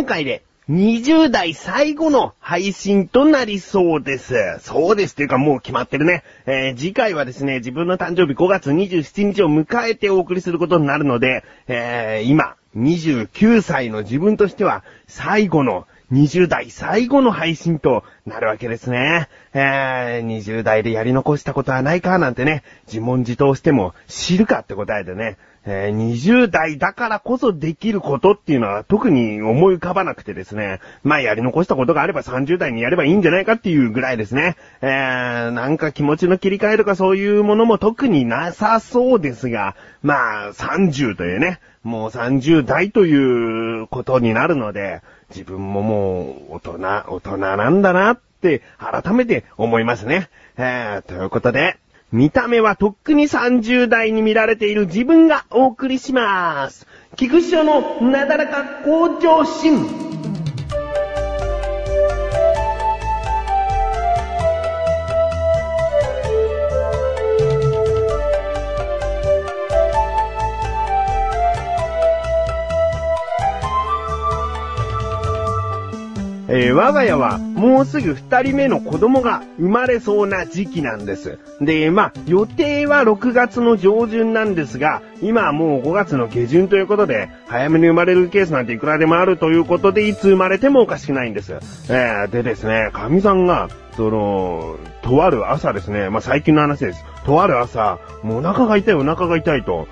今回で20代最後の配信となりそうです。そうですっていうかもう決まってるね。えー次回はですね、自分の誕生日5月27日を迎えてお送りすることになるので、えー今、29歳の自分としては最後の20代最後の配信となるわけですね。えー、20代でやり残したことはないかなんてね、自問自答しても知るかって答えてね、えー20代だからこそできることっていうのは特に思い浮かばなくてですね、まあやり残したことがあれば30代にやればいいんじゃないかっていうぐらいですね。えー、なんか気持ちの切り替えとかそういうものも特になさそうですが、まあ30というね、もう30代ということになるので、自分ももう大人、大人なんだなって改めて思いますね。えー、ということで、見た目はとっくに30代に見られている自分がお送りします。菊師匠のなだらか向上心。えー我が家はもうすぐ二人目の子供が生まれそうな時期なんです。で、まあ、予定は6月の上旬なんですが、今はもう5月の下旬ということで、早めに生まれるケースなんていくらでもあるということで、いつ生まれてもおかしくないんです。えーでですね、神さんが、その、とある朝ですね、まあ、最近の話です。とある朝、もうお腹が痛いお腹が痛いと。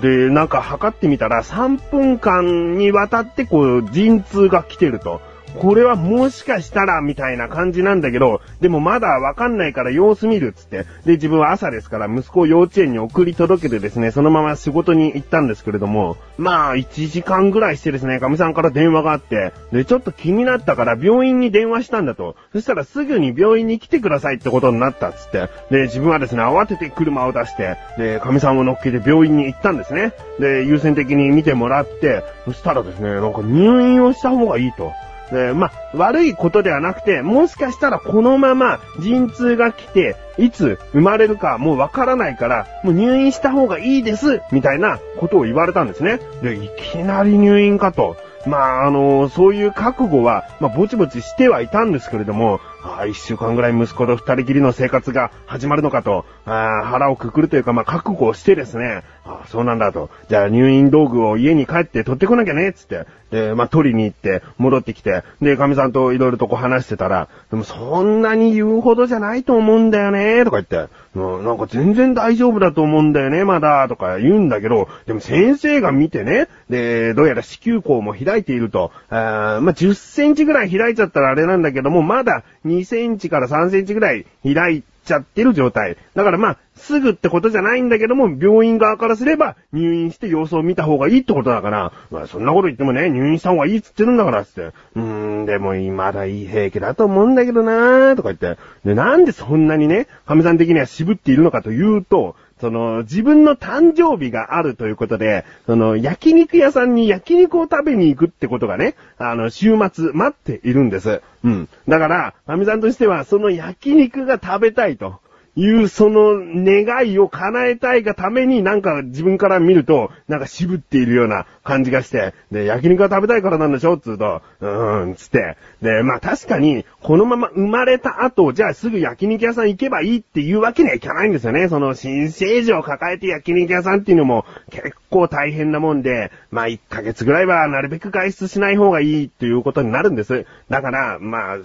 で、なんか測ってみたら3分間にわたってこう、陣痛が来てると。これはもしかしたら、みたいな感じなんだけど、でもまだわかんないから様子見るっつって。で、自分は朝ですから息子を幼稚園に送り届けてですね、そのまま仕事に行ったんですけれども、まあ、1時間ぐらいしてですね、神さんから電話があって、で、ちょっと気になったから病院に電話したんだと。そしたらすぐに病院に来てくださいってことになったっつって。で、自分はですね、慌てて車を出して、で、神さんを乗っけて病院に行ったんですね。で、優先的に見てもらって、そしたらですね、なんか入院をした方がいいと。で、まあ、悪いことではなくて、もしかしたらこのまま陣痛が来て、いつ生まれるかもうわからないから、もう入院した方がいいです、みたいなことを言われたんですね。で、いきなり入院かと。まあ、あのそういう覚悟は、まあ、ぼちぼちしてはいたんですけれども、ああ一週間ぐらい息子と二人きりの生活が始まるのかと、ああ腹をくくるというか、まあ、覚悟をしてですね、ああそうなんだと。じゃあ入院道具を家に帰って取ってこなきゃね、つって。で、まあ、取りに行って、戻ってきて、で、神さんといろいろとこう話してたら、でもそんなに言うほどじゃないと思うんだよね、とか言って、うんなんか全然大丈夫だと思うんだよね、まだ、とか言うんだけど、でも先生が見てね、で、どうやら子宮口も開いていると、あまあ、10センチぐらい開いちゃったらあれなんだけども、まだ2センチから3センチぐらい開いちゃってる状態。だからまあ、すぐってことじゃないんだけども、病院側からすれば入院して様子を見た方がいいってことだから、まあそんなこと言ってもね、入院した方がいいっつってるんだからっって。うーん、でもまだいい平気だと思うんだけどなーとか言って。で、なんでそんなにね、神さん的には渋っているのかというと、その、自分の誕生日があるということで、その、焼肉屋さんに焼肉を食べに行くってことがね、あの、週末待っているんです。うん。だから、アミさんとしては、その焼肉が食べたいと。いう、その願いを叶えたいがためになんか自分から見ると、なんか渋っているような感じがして、で、焼肉が食べたいからなんでしょつうと、うーん、つって。で、まあ確かに、このまま生まれた後、じゃあすぐ焼肉屋さん行けばいいっていうわけにはいかないんですよね。その新生児を抱えて焼肉屋さんっていうのも結構大変なもんで、まあ1ヶ月ぐらいはなるべく外出しない方がいいっていうことになるんです。だから、まあ、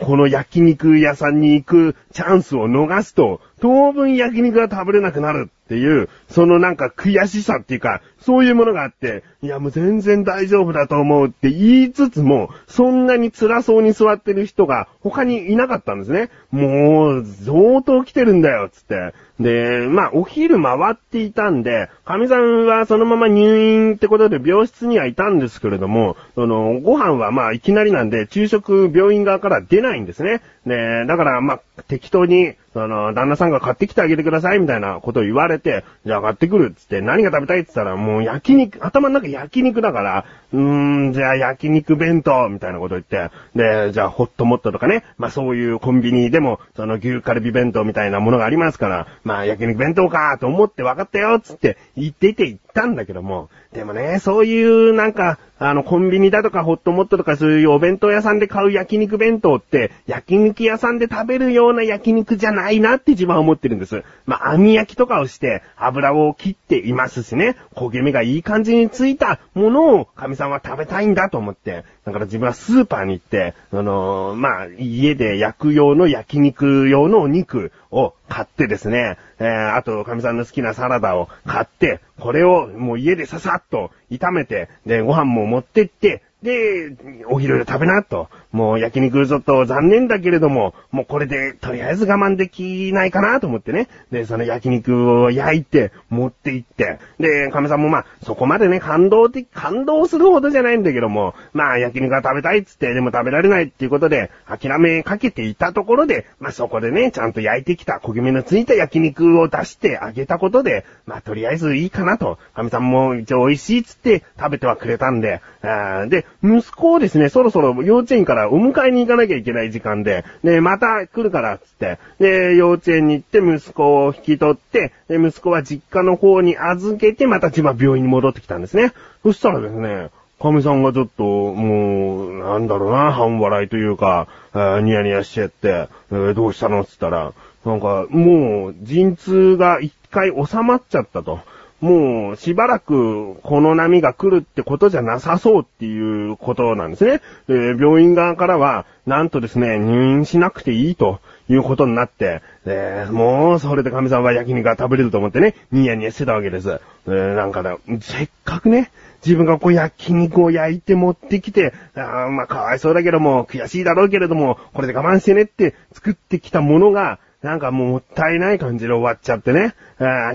この焼肉屋さんに行くチャンスを逃すと、と当分焼肉が食べれなくなるっていう、そのなんか悔しさっていうか、そういうものがあって、いやもう全然大丈夫だと思うって言いつつも、そんなに辛そうに座ってる人が他にいなかったんですね。もう、相当来てるんだよ、つって。で、まあ、お昼回っていたんで、神さんはそのまま入院ってことで病室にはいたんですけれども、その、ご飯はまあ、いきなりなんで、昼食病院側から出ないんですね。で、だからまあ、適当に、その、旦那さんが買ってきてあげてくださいみたいなことを言われて、じゃあ買ってくるっつって、何が食べたいっつったら、もう焼肉、頭の中焼肉だから、うーん、じゃあ焼肉弁当みたいなこと言って、で、じゃあホットモットとかね、まあそういうコンビニでも、その牛カルビ弁当みたいなものがありますから、まあ焼肉弁当かと思って分かったよっつって、言ってて言っったんだけども、でもね、そういうなんか、あの、コンビニだとかホットモットとかそういうお弁当屋さんで買う焼肉弁当って、焼肉屋さんで食べるような焼肉じゃないなって自分は思ってるんです。まあ、網焼きとかをして油を切っていますしね、焦げ目がいい感じについたものを神さんは食べたいんだと思って、だから自分はスーパーに行って、あのー、まあ、家で焼く用の焼肉用のお肉を買ってですね、えー、あと、かみさんの好きなサラダを買って、これをもう家でささっと炒めて、で、ご飯も持ってって、で、お昼食べなと。もう焼肉ちょっと残念だけれども、もうこれでとりあえず我慢できないかなと思ってね。で、その焼肉を焼いて、持って行って、で、亀さんもまあ、そこまでね、感動的、感動するほどじゃないんだけども、まあ、焼肉が食べたいっつって、でも食べられないっていうことで、諦めかけていたところで、まあそこでね、ちゃんと焼いてきた焦げ目のついた焼肉を出してあげたことで、まあとりあえずいいかなと。亀さんも一応美味しいっつって食べてはくれたんで、あで、息子をですね、そろそろ幼稚園からお迎えに行かなきゃいけない時間で、で、また来るからっつって、で、幼稚園に行って息子を引き取って、で、息子は実家の方に預けて、また千葉病院に戻ってきたんですね。そしたらですね、神さんがちょっと、もう、なんだろうな、半笑いというか、ニヤニヤしちゃって、えー、どうしたの？って言ったら、なんか、もう、陣痛が一回収まっちゃったと。もうしばらくこの波が来るってことじゃなさそうっていうことなんですね。で、病院側からは、なんとですね、入院しなくていいということになって、で、もうそれで神さんは焼肉が食べれると思ってね、ニヤニヤしてたわけです。で、なんかね、せっかくね、自分がこう焼肉を焼いて持ってきて、あまあかわいそうだけども、悔しいだろうけれども、これで我慢してねって作ってきたものが、なんかもうもったいない感じで終わっちゃってね。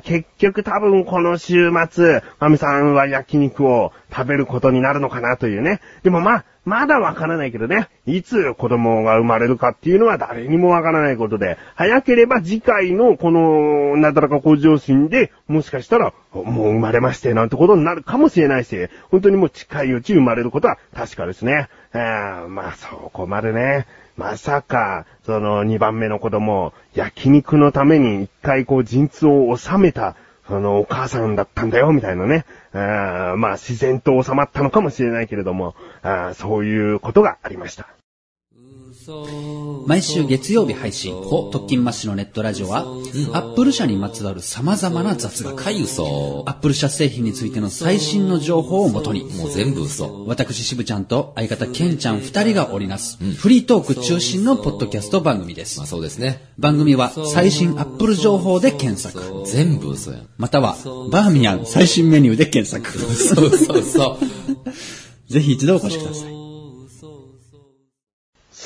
結局多分この週末、マミさんは焼肉を食べることになるのかなというね。でもまあ、まだわからないけどね。いつ子供が生まれるかっていうのは誰にもわからないことで、早ければ次回のこの、なだらか向上心で、もしかしたら、もう生まれましてなんてことになるかもしれないし、本当にもう近いうち生まれることは確かですね。ああ、まあそこまでね。まさか、その2番目の子供、焼肉のために一回こう陣痛を収めた、そのお母さんだったんだよ、みたいなね。あまあ自然と収まったのかもしれないけれども、あそういうことがありました。毎週月曜日配信、ほ、特勤マッシュのネットラジオは、アップル社にまつわる様々な雑学。かい嘘。アップル社製品についての最新の情報をもとに、もう全部嘘。私、しぶちゃんと相方、けんちゃん二人が織りなす、うん、フリートーク中心のポッドキャスト番組です。まあそうですね。番組は最新アップル情報で検索。全部嘘やまたは、バーミヤン最新メニューで検索。そうそうそう。ぜひ一度お越しください。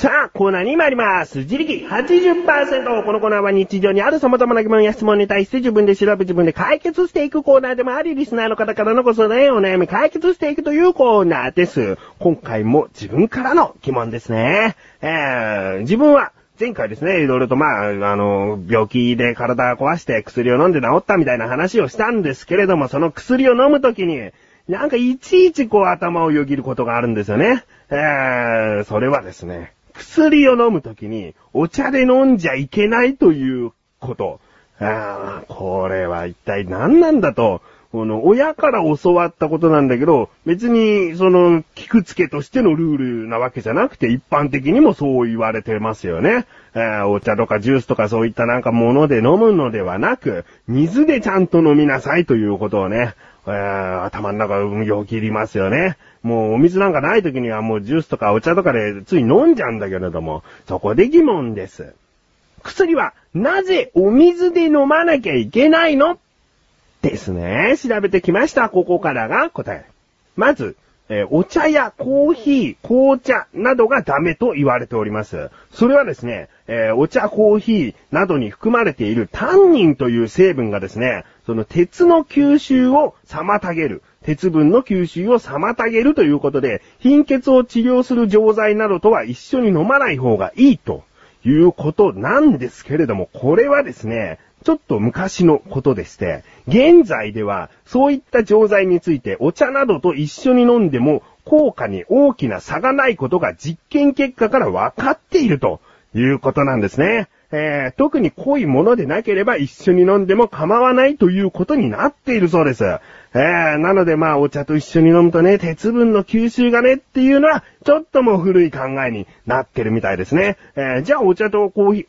さあ、コーナーに参ります。自力80%。このコーナーは日常にある様々な疑問や質問に対して自分で調べ自分で解決していくコーナーでもあり、リスナーの方からのご相談やお悩み解決していくというコーナーです。今回も自分からの疑問ですね。えー、自分は前回ですね、いろいろとまあ、あの、病気で体壊して薬を飲んで治ったみたいな話をしたんですけれども、その薬を飲むときに、なんかいちいちこう頭をよぎることがあるんですよね。えー、それはですね、薬を飲むときに、お茶で飲んじゃいけないということ。ああ、これは一体何なんだと。この、親から教わったことなんだけど、別に、その、聞くつけとしてのルールなわけじゃなくて、一般的にもそう言われてますよね。えー、お茶とかジュースとかそういったなんかもので飲むのではなく、水でちゃんと飲みなさいということをね、えー、頭の中よぎりますよね。もうお水なんかない時にはもうジュースとかお茶とかでつい飲んじゃうんだけれども、そこで疑問です。薬はなぜお水で飲まなきゃいけないの？ですね。調べてきました。ここからが答え。まず、えー、お茶やコーヒー、紅茶などがダメと言われております。それはですね、えー、お茶、コーヒーなどに含まれているタンニンという成分がですね、その鉄の吸収を妨げる。鉄分の吸収を妨げるということで、貧血を治療する錠剤などとは一緒に飲まない方がいいということなんですけれども、これはですね、ちょっと昔のことでして、現在ではそういった錠剤についてお茶などと一緒に飲んでも効果に大きな差がないことが実験結果から分かっているということなんですね。えー、特に濃いものでなければ一緒に飲んでも構わないということになっているそうです。えー、なのでまあお茶と一緒に飲むとね、鉄分の吸収がねっていうのは、ちょっとも古い考えになってるみたいですね。えー、じゃあお茶とコーヒー、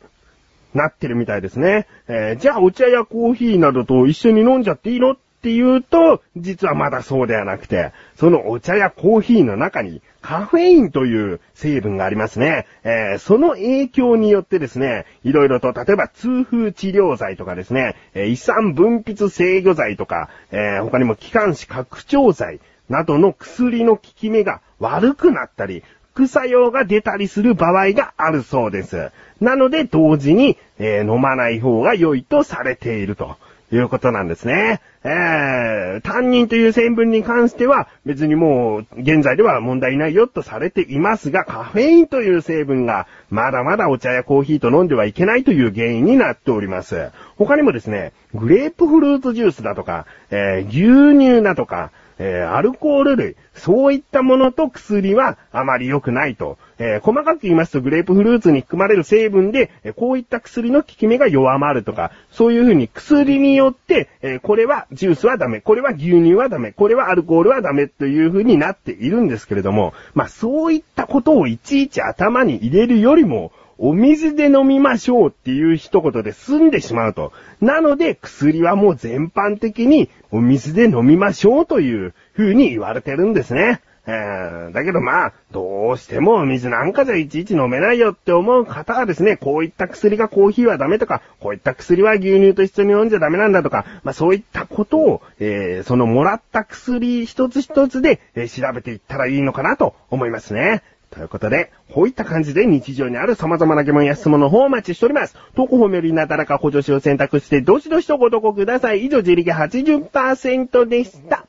なってるみたいですね。えー、じゃあお茶やコーヒーなどと一緒に飲んじゃっていいのっって言うと、実はまだそうではなくて、そのお茶やコーヒーの中にカフェインという成分がありますね。えー、その影響によってですね、いろいろと、例えば痛風治療剤とかですね、えー、胃酸分泌制御剤とか、えー、他にも気管支拡張剤などの薬の効き目が悪くなったり、副作用が出たりする場合があるそうです。なので、同時に、えー、飲まない方が良いとされていると。いうことなんですね。えー、担任という成分に関しては別にもう現在では問題ないよとされていますが、カフェインという成分がまだまだお茶やコーヒーと飲んではいけないという原因になっております。他にもですね、グレープフルーツジュースだとか、えー、牛乳だとか、えー、アルコール類、そういったものと薬はあまり良くないと。えー、細かく言いますとグレープフルーツに含まれる成分で、えこういった薬の効き目が弱まるとか、そういうふうに薬によって、えこれはジュースはダメ、これは牛乳はダメ、これはアルコールはダメというふうになっているんですけれども、まあそういったことをいちいち頭に入れるよりも、お水で飲みましょうっていう一言で済んでしまうと。なので、薬はもう全般的にお水で飲みましょうという風に言われてるんですね。えー、だけどまあ、どうしてもお水なんかじゃいちいち飲めないよって思う方はですね、こういった薬がコーヒーはダメとか、こういった薬は牛乳と一緒に飲んじゃダメなんだとか、まあそういったことを、えー、そのもらった薬一つ一つで、えー、調べていったらいいのかなと思いますね。ということで、こういった感じで日常にある様々な疑問や質問の方をお待ちしております。投稿フォームよりなだらか補助詞を選択して、どしどしとご投稿ください。以上、自力80%でした。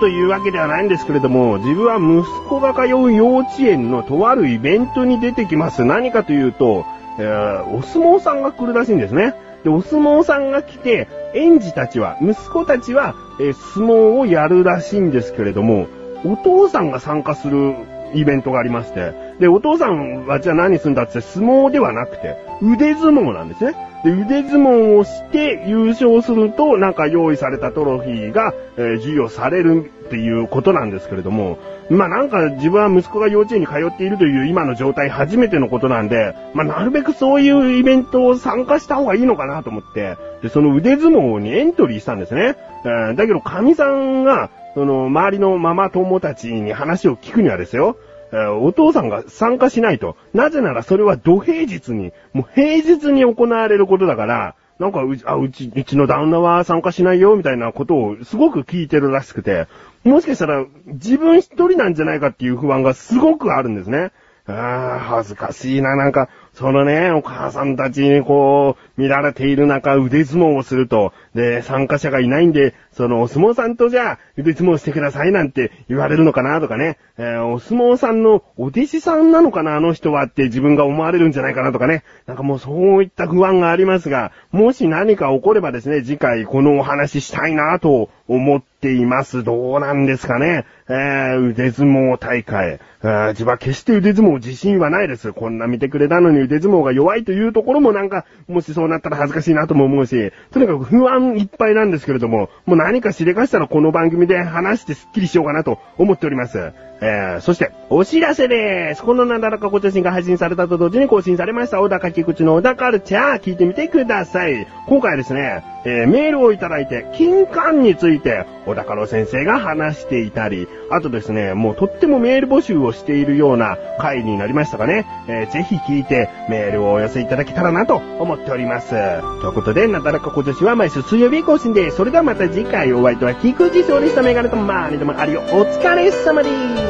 というわけではないんですけれども、自分は息子が通う幼稚園のとあるイベントに出てきます。何かというと、えー、お相撲さんが来るらしいんですね。で、お相撲さんが来て、園児たちは、息子たちは、えー、相撲をやるらしいんですけれども、お父さんが参加するイベントがありまして、で、お父さんはじゃあ何するんだって相撲ではなくて、腕相撲なんですね。で、腕相撲をして優勝すると、なんか用意されたトロフィーが、えー、授与されるっていうことなんですけれども、まあなんか自分は息子が幼稚園に通っているという今の状態初めてのことなんで、まあなるべくそういうイベントを参加した方がいいのかなと思って、で、その腕相撲にエントリーしたんですね。えー、だけど神さんが、その周りのママ友たちに話を聞くにはですよ、お父さんが参加しないと。なぜならそれは土平日に、もう平日に行われることだから、なんかうち、あ、うち、うちの旦那は参加しないよ、みたいなことをすごく聞いてるらしくて、もしかしたら自分一人なんじゃないかっていう不安がすごくあるんですね。ああ、恥ずかしいな、なんか、そのね、お母さんたちにこう、見られている中、腕相撲をすると、で、参加者がいないんで、そのお相撲さんとじゃあ、腕相撲してくださいなんて言われるのかなとかね、えー、お相撲さんのお弟子さんなのかな、あの人はって自分が思われるんじゃないかなとかね、なんかもうそういった不安がありますが、もし何か起こればですね、次回このお話したいなと思っています。どうなんですかね。えー、腕相撲大会。え自分は決して腕相撲自信はないです。こんな見てくれたのに腕相撲が弱いというところもなんか、もしそうなったら恥ずかしいなとも思うし、とにかく不安いっぱいなんですけれども、もう何かしでかしたらこの番組で話してスッキリしようかなと思っております。えー、そして、お知らせでーす。このなだらかご著信が配信されたと同時に更新されました、小高菊池の小田カルチャー、聞いてみてください。今回ですね、えー、メールをいただいて、金管について、小高の先生が話していたり、あとですね、もうとってもメール募集をしているような回になりましたかね。えー、ぜひ聞いて、メールをお寄せいただけたらなと思っております。ということで、なだらかご著信は毎週水曜日更新です、それではまた次回お会いとは菊池勝利したメガネとマーニでもあるよ。お疲れ様です。